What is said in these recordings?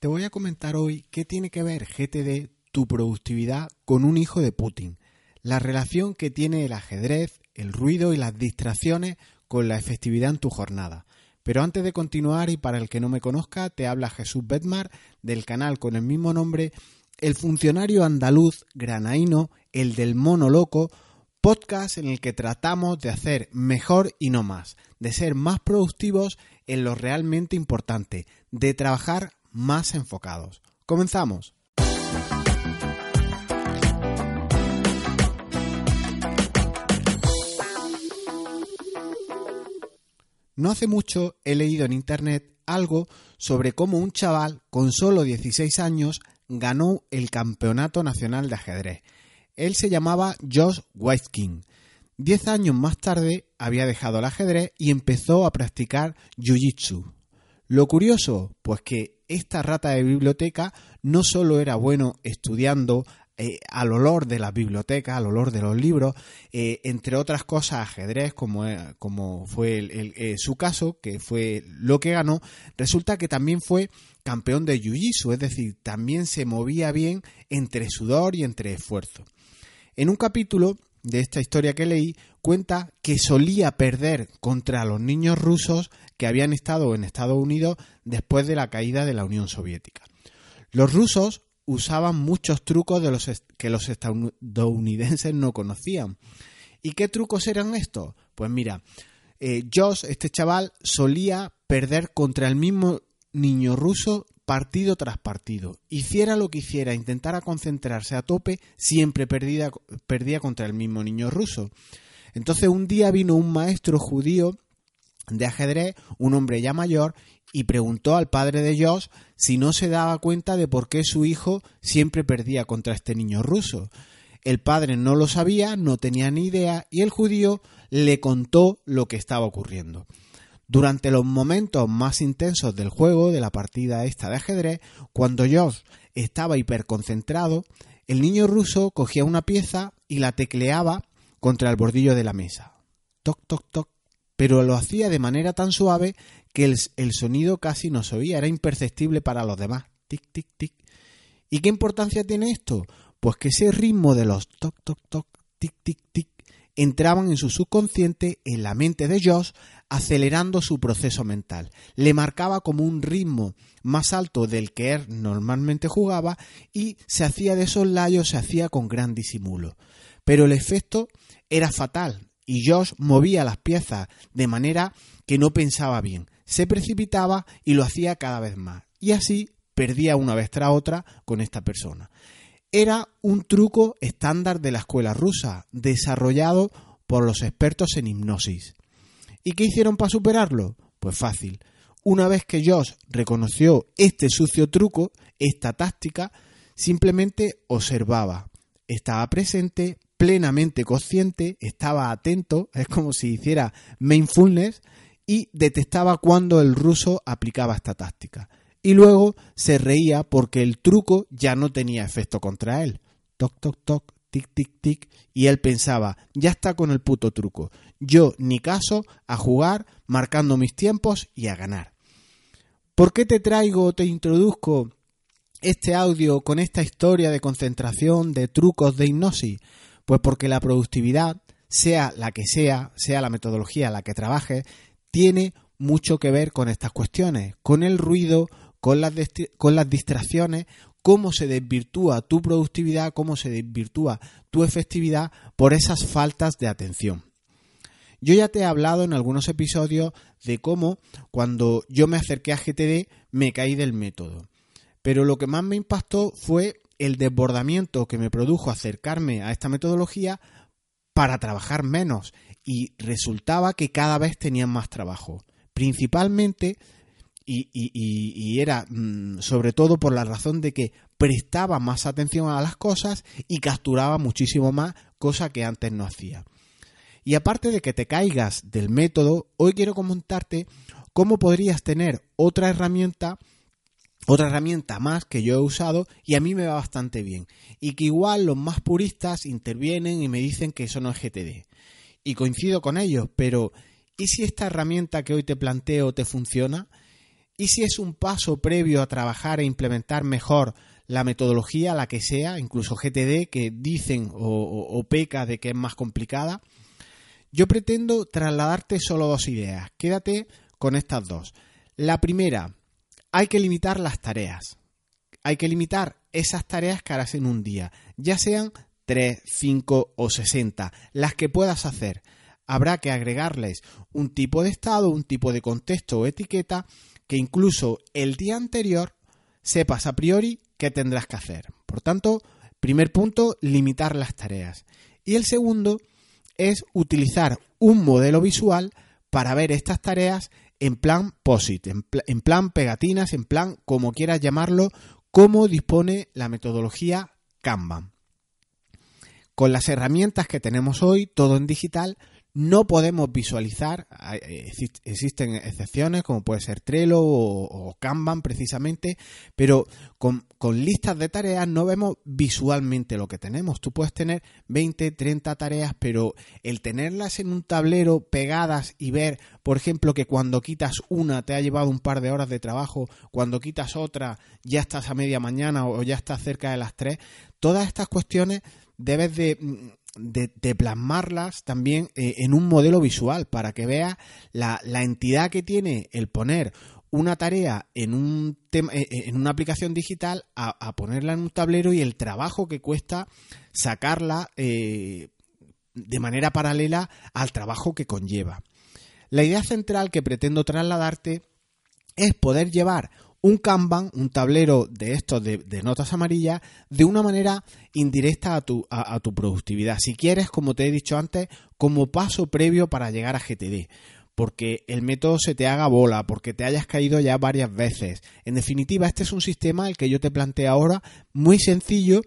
te voy a comentar hoy qué tiene que ver GTD, tu productividad, con un hijo de Putin. La relación que tiene el ajedrez, el ruido y las distracciones con la efectividad en tu jornada. Pero antes de continuar, y para el que no me conozca, te habla Jesús Bedmar del canal con el mismo nombre, el funcionario andaluz granaíno, el del mono loco, podcast en el que tratamos de hacer mejor y no más, de ser más productivos en lo realmente importante, de trabajar más enfocados. Comenzamos. No hace mucho he leído en internet algo sobre cómo un chaval con solo 16 años ganó el Campeonato Nacional de Ajedrez. Él se llamaba Josh Whiteking. Diez años más tarde había dejado el ajedrez y empezó a practicar Jiu-Jitsu. Lo curioso, pues que esta rata de biblioteca no solo era bueno estudiando eh, al olor de la biblioteca, al olor de los libros, eh, entre otras cosas ajedrez, como, eh, fue su caso, que fue lo que ganó, resulta que también fue campeón de Jiu-Jitsu, es decir, también se movía bien entre sudor y entre esfuerzo. En un capítulo de esta historia que leí, cuenta que solía perder contra los niños rusos que habían estado en Estados Unidos después de la caída de la Unión Soviética. Los rusos usaban muchos trucos de los que los estadounidenses no conocían. ¿Y qué trucos eran estos? Pues mira, eh, Josh, este chaval, solía perder contra el mismo niño ruso partido tras partido. Hiciera lo que hiciera, intentara concentrarse a tope, siempre perdía, perdía contra el mismo niño ruso. Entonces un día vino un maestro judío de ajedrez, un hombre ya mayor, y preguntó al padre de Josh si no se daba cuenta de por qué su hijo siempre perdía contra este niño ruso. El padre no lo sabía, no tenía ni idea, y el judío le contó lo que estaba ocurriendo. Durante los momentos más intensos del juego, de la partida esta de ajedrez, cuando Josh estaba hiperconcentrado, el niño ruso cogía una pieza y la tecleaba contra el bordillo de la mesa. Toc, toc, toc, pero lo hacía de manera tan suave que el, sonido casi no se oía, era imperceptible para los demás. Tic, tic, tic. ¿Y qué importancia tiene esto? Pues que ese ritmo de los toc, toc, toc, tic, tic, tic, entraban en su subconsciente, en la mente de Josh, acelerando su proceso mental. Le marcaba como un ritmo más alto del que él normalmente jugaba y se hacía de esos layos, se hacía con gran disimulo. Pero el efecto era fatal, y Josh movía las piezas de manera que no pensaba bien. Se precipitaba y lo hacía cada vez más. Y así perdía una vez tras otra con esta persona. Era un truco estándar de la escuela rusa, desarrollado por los expertos en hipnosis. ¿Y qué hicieron para superarlo? Pues fácil. Una vez que Josh reconoció este sucio truco, esta táctica, simplemente observaba, estaba presente, plenamente consciente, estaba atento, es como si hiciera mindfulness y detectaba cuando el ruso aplicaba esta táctica. Y luego se reía porque el truco ya no tenía efecto contra él. Toc, toc, toc, tic, tic, tic. Y él pensaba, ya está con el puto truco. Yo ni caso a jugar, marcando mis tiempos y a ganar. ¿Por qué te traigo te introduzco este audio con esta historia de concentración, de trucos, de hipnosis? Pues porque la productividad, sea la que sea, sea la metodología la que trabaje, tiene mucho que ver con estas cuestiones, con el ruido, con las, con las distracciones, cómo se desvirtúa tu productividad, cómo se desvirtúa tu efectividad por esas faltas de atención. Yo ya te he hablado en algunos episodios de cómo cuando yo me acerqué a GTD me caí del método. Pero lo que más me impactó fue el desbordamiento que me produjo acercarme a esta metodología para trabajar menos y resultaba que cada vez tenían más trabajo. Principalmente, y, era mm, sobre todo por la razón de que prestaba más atención a las cosas y capturaba muchísimo más, cosa que antes no hacía. Y aparte de que te caigas del método, hoy quiero comentarte cómo podrías tener otra herramienta otra herramienta más que yo he usado y a mí me va bastante bien. Y que igual los más puristas intervienen y me dicen que eso no es GTD. Y coincido con ellos, pero ¿y si esta herramienta que hoy te planteo te funciona? Y si es un paso previo a trabajar e implementar mejor la metodología, la que sea, incluso GTD, que dicen o, o peca de que es más complicada. Yo pretendo trasladarte solo dos ideas. Quédate con estas dos. La primera, hay que limitar las tareas. Hay que limitar esas tareas que harás en un día, ya sean 3, 5 o 60, las que puedas hacer. Habrá que agregarles un tipo de estado, un tipo de contexto o etiqueta que incluso el día anterior sepas a priori qué tendrás que hacer. Por tanto, primer punto, limitar las tareas. Y el segundo es utilizar un modelo visual para ver estas tareas en plan POSIT, en, plan pegatinas, en plan como quieras llamarlo, como dispone la metodología Kanban. Con las herramientas que tenemos hoy, todo en digital, no podemos visualizar, existen excepciones como puede ser Trello o, Kanban precisamente, pero con, listas de tareas no vemos visualmente lo que tenemos. Tú puedes tener 20, 30 tareas, pero el tenerlas en un tablero pegadas y ver, por ejemplo, que cuando quitas una te ha llevado un par de horas de trabajo, cuando quitas otra ya estás a media mañana o ya estás cerca de las 3, todas estas cuestiones debes de de, plasmarlas también eh, en un modelo visual para que veas la, entidad que tiene el poner una tarea en, un tema, eh, eh, en una aplicación digital a, ponerla en un tablero y el trabajo que cuesta sacarla de manera paralela al trabajo que conlleva. La idea central que pretendo trasladarte es poder llevar un Kanban, un tablero de estos de, notas amarillas, de una manera indirecta a tu, a, tu productividad. Si quieres, como te he dicho antes, como paso previo para llegar a GTD porque el método se te haga bola, porque te hayas caído ya varias veces. En definitiva, este es un sistema, el que yo te planteo ahora, muy sencillo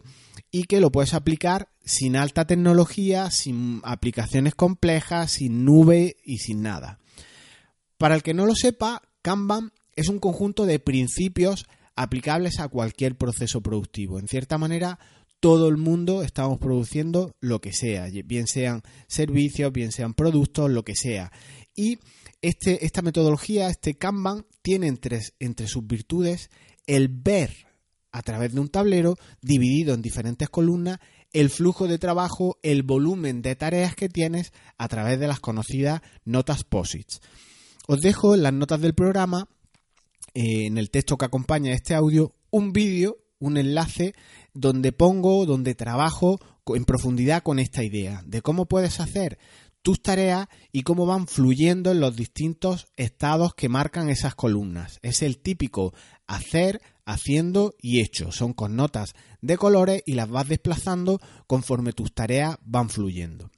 y que lo puedes aplicar sin alta tecnología, sin aplicaciones complejas, sin nube y sin nada. Para el que no lo sepa, Kanban es un conjunto de principios aplicables a cualquier proceso productivo. En cierta manera, todo el mundo estamos produciendo lo que sea, bien sean servicios, bien sean productos, lo que sea. Y este, esta metodología, este Kanban, tiene entre, sus virtudes el ver a través de un tablero dividido en diferentes columnas el flujo de trabajo, el volumen de tareas que tienes a través de las conocidas notas POSITs. Os dejo las notas del programa eh, en el texto que acompaña este audio un vídeo, un enlace donde pongo, donde trabajo en profundidad con esta idea de cómo puedes hacer tus tareas y cómo van fluyendo en los distintos estados que marcan esas columnas. Es el típico hacer, haciendo y hecho. Son con notas de colores y las vas desplazando conforme tus tareas van fluyendo.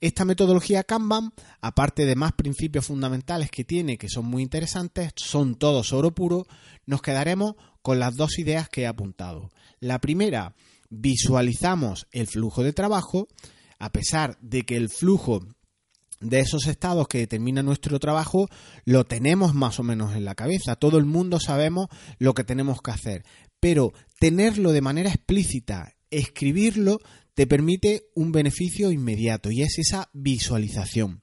Esta metodología Kanban, aparte de más principios fundamentales que tiene, que son muy interesantes, son todos oro puro, nos quedaremos con las dos ideas que he apuntado. La primera, visualizamos el flujo de trabajo, a pesar de que el flujo de esos estados que determina nuestro trabajo lo tenemos más o menos en la cabeza. Todo el mundo sabemos lo que tenemos que hacer. Pero tenerlo de manera explícita, escribirlo, te permite un beneficio inmediato y es esa visualización.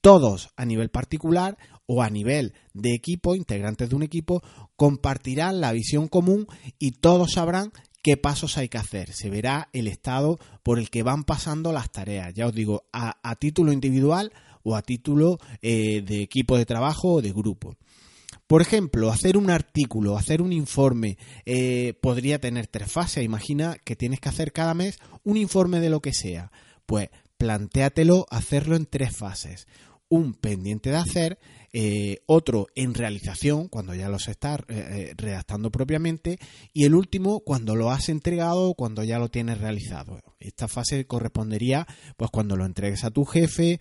Todos a nivel particular o a nivel de equipo, integrantes de un equipo, compartirán la visión común y todos sabrán qué pasos hay que hacer. Se verá el estado por el que van pasando las tareas. Ya os digo, a, título individual o a título eh, de equipo de trabajo o de grupo. Por ejemplo, hacer un artículo, hacer un informe, eh, podría tener tres fases. Imagina que tienes que hacer cada mes un informe de lo que sea. Pues plantéatelo hacerlo en tres fases. Un pendiente de hacer, eh, otro en realización, cuando ya los estás eh, eh, redactando propiamente, y el último cuando lo has entregado, cuando ya lo tienes realizado. Esta fase correspondería pues cuando lo entregues a tu jefe,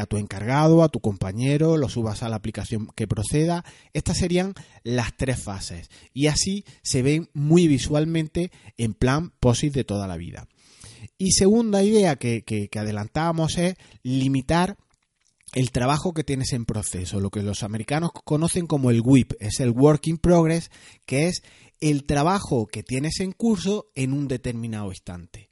a tu encargado, a tu compañero, lo subas a la aplicación que proceda. Estas serían las tres fases. Y así se ven muy visualmente en plan POSIT de toda la vida. Y segunda idea que, que adelantábamos es limitar el trabajo que tienes en proceso, lo que los americanos conocen como el WIP, es el Work in Progress, que es el trabajo que tienes en curso en un determinado instante.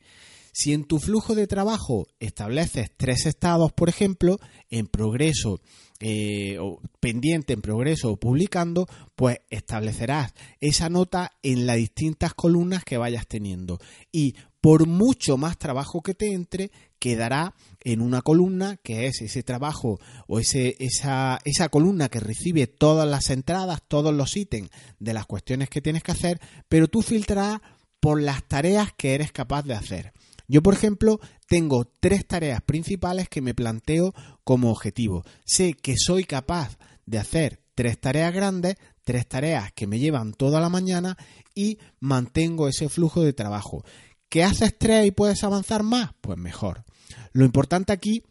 Si en tu flujo de trabajo estableces tres estados, por ejemplo, en progreso, eh, o pendiente en progreso o publicando, pues establecerás esa nota en las distintas columnas que vayas teniendo. Y por mucho más trabajo que te entre, quedará en una columna que es ese trabajo o ese, esa, esa columna que recibe todas las entradas, todos los ítems de las cuestiones que tienes que hacer, pero tú filtrarás por las tareas que eres capaz de hacer. Yo, por ejemplo, tengo tres tareas principales que me planteo como objetivo. Sé que soy capaz de hacer tres tareas grandes, tres tareas que me llevan toda la mañana y mantengo ese flujo de trabajo. ¿Que haces tres y puedes avanzar más? Pues mejor. Lo importante aquí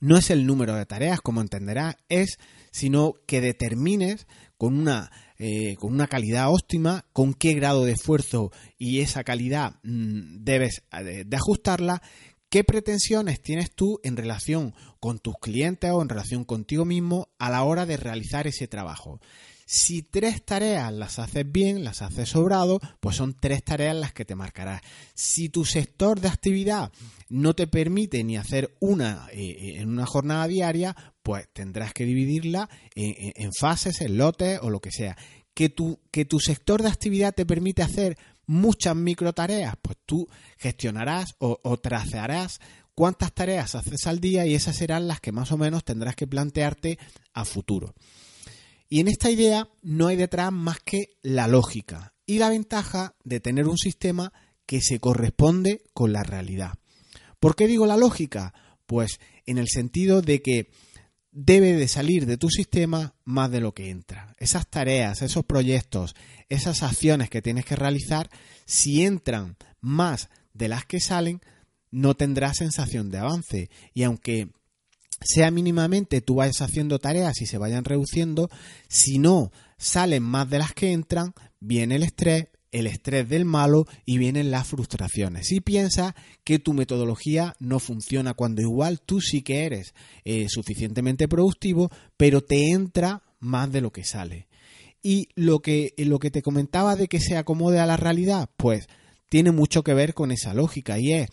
no es el número de tareas, como entenderás, es sino que determines con una, eh, con una calidad óptima, con qué grado de esfuerzo y esa calidad mm, debes eh, de ajustarla, qué pretensiones tienes tú en relación con tus clientes o en relación contigo mismo a la hora de realizar ese trabajo. Si tres tareas las haces bien, las haces sobrado, pues son tres tareas las que te marcarás. Si tu sector de actividad no te permite ni hacer una eh, eh, en una jornada diaria, pues tendrás que dividirla en, fases, en lotes o lo que sea. Que tu, que tu sector de actividad te permite hacer muchas micro tareas, pues tú gestionarás o, o trazarás cuántas tareas haces al día y esas serán las que más o menos tendrás que plantearte a futuro. Y en esta idea no hay detrás más que la lógica y la ventaja de tener un sistema que se corresponde con la realidad. ¿Por qué digo la lógica? Pues en el sentido de que debe de salir de tu sistema más de lo que entra. Esas tareas, esos proyectos, esas acciones que tienes que realizar, si entran más de las que salen, no tendrás sensación de avance. Y aunque sea mínimamente tú vayas haciendo tareas y se vayan reduciendo, si no salen más de las que entran, viene el estrés, el estrés del malo y vienen las frustraciones. Si piensas que tu metodología no funciona cuando igual tú sí que eres eh, suficientemente productivo, pero te entra más de lo que sale. Y lo que, lo que te comentaba de que se acomode a la realidad, pues tiene mucho que ver con esa lógica y es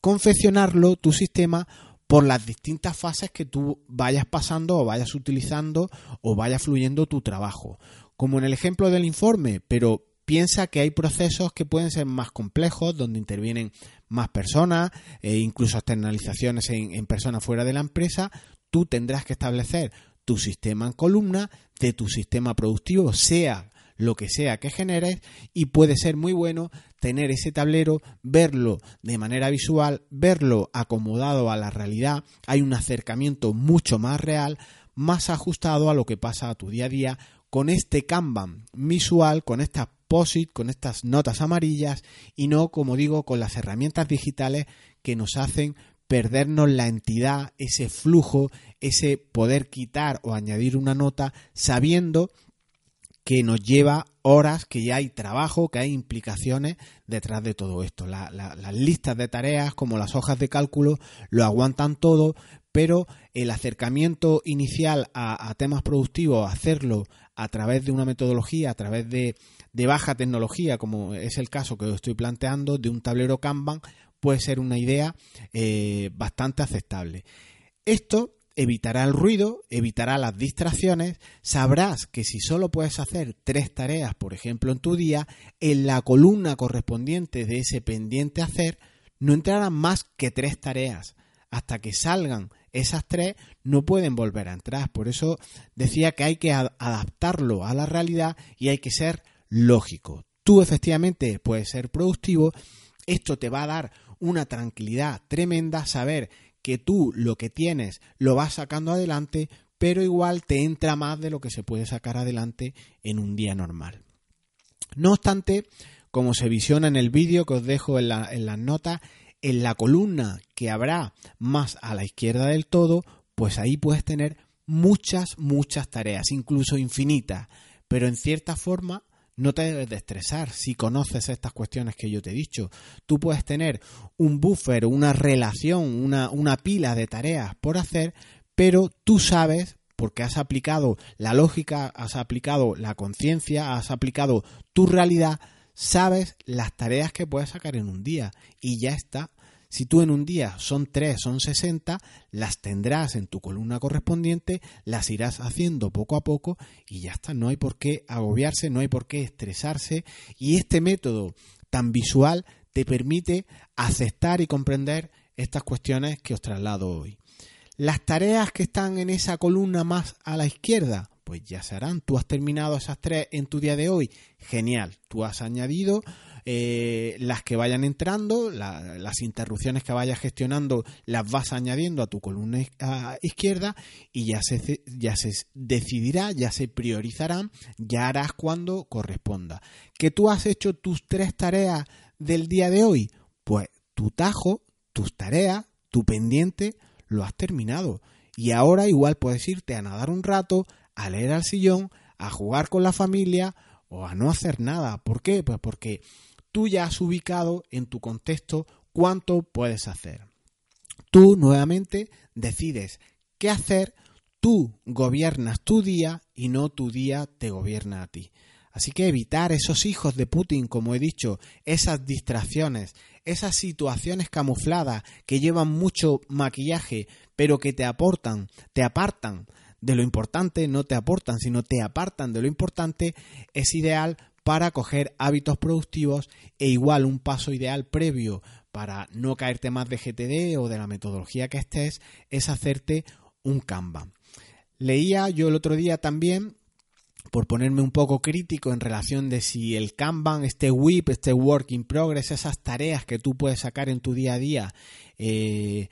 confeccionarlo tu sistema por las distintas fases que tú vayas pasando o vayas utilizando o vaya fluyendo tu trabajo. Como en el ejemplo del informe, pero piensa que hay procesos que pueden ser más complejos, donde intervienen más personas, e incluso externalizaciones en, en personas fuera de la empresa, tú tendrás que establecer tu sistema en columna de tu sistema productivo, sea lo que sea que generes y puede ser muy bueno tener ese tablero, verlo de manera visual, verlo acomodado a la realidad, hay un acercamiento mucho más real, más ajustado a lo que pasa a tu día a día con este Kanban visual, con estas POSIT, con estas notas amarillas y no, como digo, con las herramientas digitales que nos hacen perdernos la entidad, ese flujo, ese poder quitar o añadir una nota sabiendo que nos lleva horas, que ya hay trabajo, que hay implicaciones detrás de todo esto. las listas de tareas, como las hojas de cálculo, lo aguantan todo, pero el acercamiento inicial a, temas productivos, hacerlo a través de una metodología, a través de, baja tecnología, como es el caso que estoy planteando, de un tablero Kanban, puede ser una idea eh, bastante aceptable. Esto evitará el ruido, evitará las distracciones, sabrás que si solo puedes hacer tres tareas, por ejemplo, en tu día, en la columna correspondiente de ese pendiente hacer, no entrarán más que tres tareas. Hasta que salgan esas tres, no pueden volver a entrar. Por eso decía que hay que adaptarlo a la realidad y hay que ser lógico. Tú efectivamente puedes ser productivo, esto te va a dar una tranquilidad tremenda saber que tú lo que tienes lo vas sacando adelante, pero igual te entra más de lo que se puede sacar adelante en un día normal. No obstante, como se visiona en el vídeo que os dejo en, en las notas, en la columna que habrá más a la izquierda del todo, pues ahí puedes tener muchas, muchas tareas, incluso infinitas, pero en cierta forma no te debes de estresar si conoces estas cuestiones que yo te he dicho. Tú puedes tener un buffer, una relación, una, una pila de tareas por hacer, pero tú sabes, porque has aplicado la lógica, has aplicado la conciencia, has aplicado tu realidad, sabes las tareas que puedes sacar en un día y ya está. Si tú en un día son 3, son 60, las tendrás en tu columna correspondiente, las irás haciendo poco a poco y ya está. No hay por qué agobiarse, no hay por qué estresarse. Y este método tan visual te permite aceptar y comprender estas cuestiones que os traslado hoy. Las tareas que están en esa columna más a la izquierda, pues ya se harán. Tú has terminado esas tres en tu día de hoy. Genial. Tú has añadido eh, las que vayan entrando, las interrupciones que vayas gestionando, las vas añadiendo a tu columna izquierda y ya se, ya se decidirá, ya se priorizarán, ya harás cuando corresponda. ¿Que tú has hecho tus tres tareas del día de hoy? Pues tu tajo, tus tareas, tu pendiente, lo has terminado. Y ahora igual puedes irte a nadar un rato, a leer al sillón, a jugar con la familia o a no hacer nada. ¿Por qué? Pues porque tú ya has ubicado en tu contexto cuánto puedes hacer. Tú nuevamente decides qué hacer, tú gobiernas tu día y no tu día te gobierna a ti. Así que evitar esos hijos de Putin, como he dicho, esas distracciones, esas situaciones camufladas que llevan mucho maquillaje, pero que te aportan, te apartan de lo importante, no te aportan, sino te apartan de lo importante, es ideal para coger hábitos productivos e igual un paso ideal previo para no caerte más de GTD o de la metodología que estés es hacerte un Kanban. Leía yo el otro día también por ponerme un poco crítico en relación de si el Kanban, este WIP, este Work in Progress, esas tareas que tú puedes sacar en tu día a día, eh,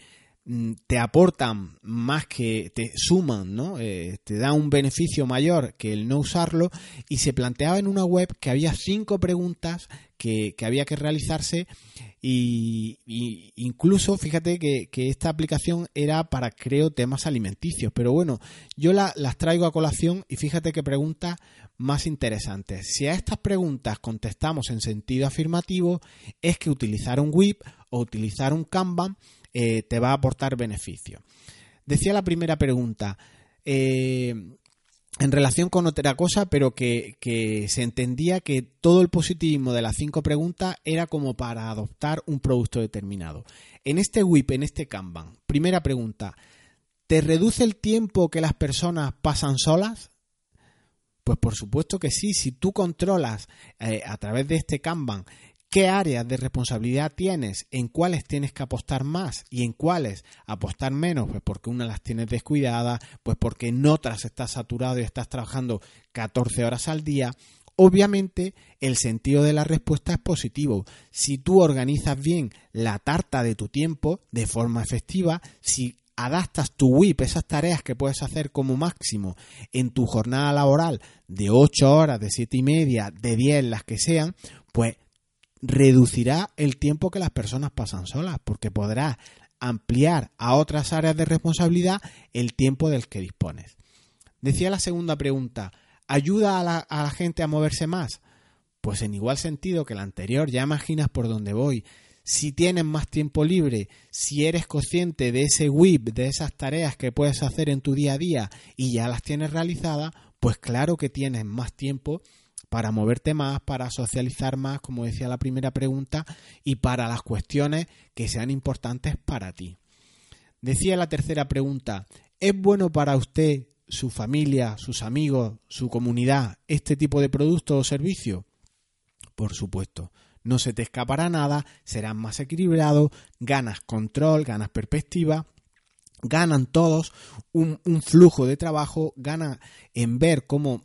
te aportan más que te suman, ¿no? Eh, te da un beneficio mayor que el no usarlo. Y se planteaba en una web que había cinco preguntas que, había que realizarse. Y, incluso fíjate que, esta aplicación era para creo temas alimenticios. Pero bueno yo las traigo a colación y fíjate qué preguntas más interesantes si a estas preguntas contestamos en sentido afirmativo es que utilizar un WIP o utilizar un Kanban eh, te va a aportar beneficio. Decía la primera pregunta, eh, en relación con otra cosa, pero que, se entendía que todo el positivismo de las cinco preguntas era como para adoptar un producto determinado. En este WIP, en este Kanban, primera pregunta, ¿te reduce el tiempo que las personas pasan solas? Pues por supuesto que sí, si tú controlas eh, a través de este Kanban qué áreas de responsabilidad tienes, en cuáles tienes que apostar más y en cuáles apostar menos, pues porque una las tienes descuidadas, pues porque en otras estás saturado y estás trabajando 14 horas al día. Obviamente el sentido de la respuesta es positivo. Si tú organizas bien la tarta de tu tiempo de forma efectiva, si adaptas tu WIP, esas tareas que puedes hacer como máximo en tu jornada laboral de 8 horas, de 7 y media, de 10, las que sean, pues reducirá el tiempo que las personas pasan solas, porque podrás ampliar a otras áreas de responsabilidad el tiempo del que dispones. Decía la segunda pregunta, ¿ayuda a la, a la gente a moverse más? Pues en igual sentido que la anterior, ya imaginas por dónde voy. Si tienes más tiempo libre, si eres consciente de ese WIP, de esas tareas que puedes hacer en tu día a día y ya las tienes realizadas, pues claro que tienes más tiempo para moverte más, para socializar más, como decía la primera pregunta, y para las cuestiones que sean importantes para ti. Decía la tercera pregunta, ¿es bueno para usted, su familia, sus amigos, su comunidad, este tipo de producto o servicio? Por supuesto, no se te escapará nada, serás más equilibrado, ganas control, ganas perspectiva, ganan todos un, un flujo de trabajo, ganan en ver cómo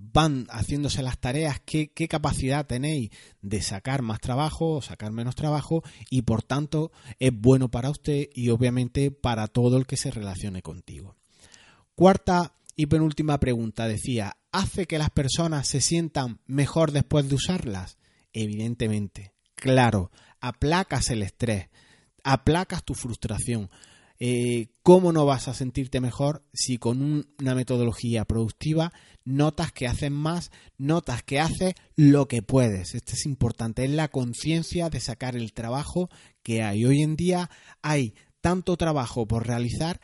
van haciéndose las tareas, qué, capacidad tenéis de sacar más trabajo o sacar menos trabajo y por tanto es bueno para usted y obviamente para todo el que se relacione contigo. Cuarta y penúltima pregunta decía, ¿hace que las personas se sientan mejor después de usarlas? Evidentemente, claro, aplacas el estrés, aplacas tu frustración, eh, ¿cómo no vas a sentirte mejor si con una metodología productiva notas que haces más, notas que haces lo que puedes? Esto es importante, es la conciencia de sacar el trabajo que hay. Hoy en día hay tanto trabajo por realizar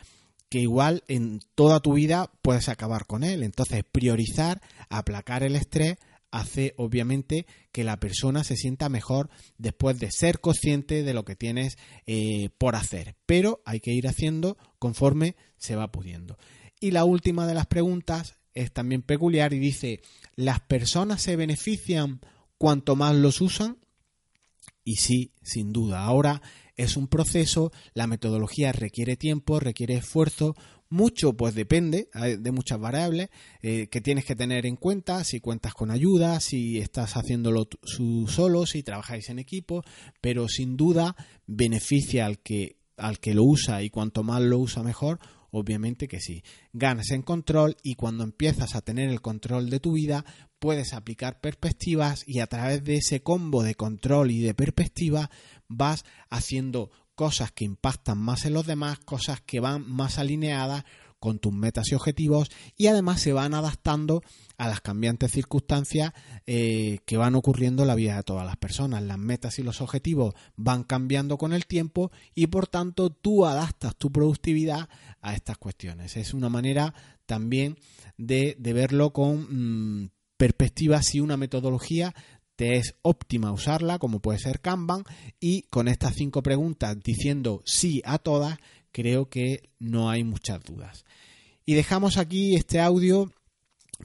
que igual en toda tu vida puedes acabar con él. Entonces, priorizar, aplacar el estrés, hace obviamente que la persona se sienta mejor después de ser consciente de lo que tienes eh, por hacer. Pero hay que ir haciendo conforme se va pudiendo. Y la última de las preguntas es también peculiar y dice, ¿las personas se benefician cuanto más los usan? Y sí, sin duda. Ahora es un proceso, la metodología requiere tiempo, requiere esfuerzo, mucho pues depende de muchas variables eh, que tienes que tener en cuenta, si cuentas con ayuda, si estás haciéndolo solo, si trabajáis en equipo, pero sin duda beneficia al que, al que lo usa y cuanto más lo usa mejor, Obviamente que sí. Ganas en control y cuando empiezas a tener el control de tu vida, puedes aplicar perspectivas y a través de ese combo de control y de perspectiva vas haciendo cosas que impactan más en los demás, cosas que van más alineadas con tus metas y objetivos y además se van adaptando a las cambiantes circunstancias eh, que van ocurriendo en la vida de todas las personas. Las metas y los objetivos van cambiando con el tiempo y por tanto tú adaptas tu productividad a estas cuestiones. Es una manera también de, verlo con mm, perspectiva una metodología te es óptima usarla, como puede ser Kanban, y con estas cinco preguntas diciendo sí a todas, creo que no hay muchas dudas. Y dejamos aquí este audio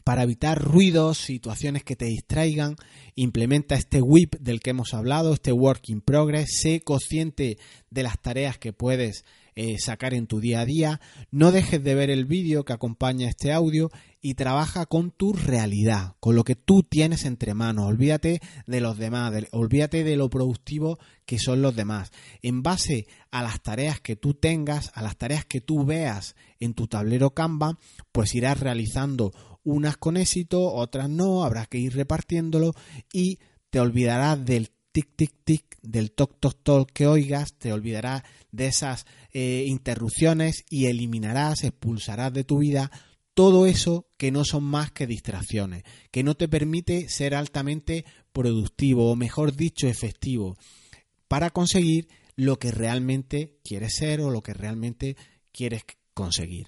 para evitar ruidos, situaciones que te distraigan, implementa este WIP del que hemos hablado, este Work in Progress, sé consciente de las tareas que puedes eh, sacar en tu día a día, no dejes de ver el vídeo que acompaña este audio y trabaja con tu realidad, con lo que tú tienes entre manos, olvídate de los demás, olvídate de lo productivo que son los demás. En base a las tareas que tú tengas, a las tareas que tú veas en tu tablero Canva, pues irás realizando unas con éxito, otras no, habrá que ir repartiéndolo y te olvidarás del tic tic tic del toc toc toc que oigas, te olvidarás de esas eh, interrupciones y eliminarás, expulsarás de tu vida todo eso que no son más que distracciones, que no te permite ser altamente productivo o mejor dicho efectivo para conseguir lo que realmente quieres ser o lo que realmente quieres conseguir.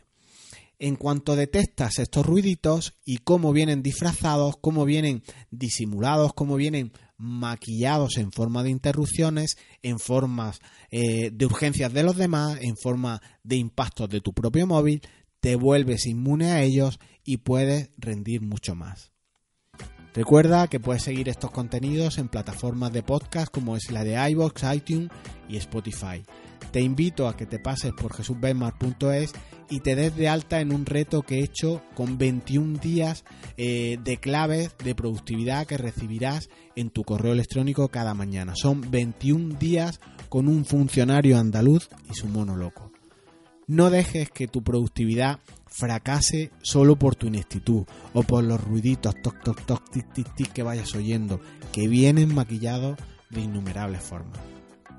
En cuanto detectas estos ruiditos y cómo vienen disfrazados, cómo vienen disimulados, cómo vienen maquillados en forma de interrupciones, en formas eh, de urgencias de los demás, en forma de impactos de tu propio móvil, te vuelves inmune a ellos y puedes rendir mucho más. Recuerda que puedes seguir estos contenidos en plataformas de podcast como es la de iVoox, iTunes y Spotify. Te invito a que te pases por jesusbenmar.es y te des de alta en un reto que he hecho con 21 días eh, de claves de productividad que recibirás en tu correo electrónico cada mañana. Son 21 días con un funcionario andaluz y su mono loco. No dejes que tu productividad fracase solo por tu ineptitud o por los ruiditos toc toc toc tic tic tic que vayas oyendo, que vienen maquillados de innumerables formas.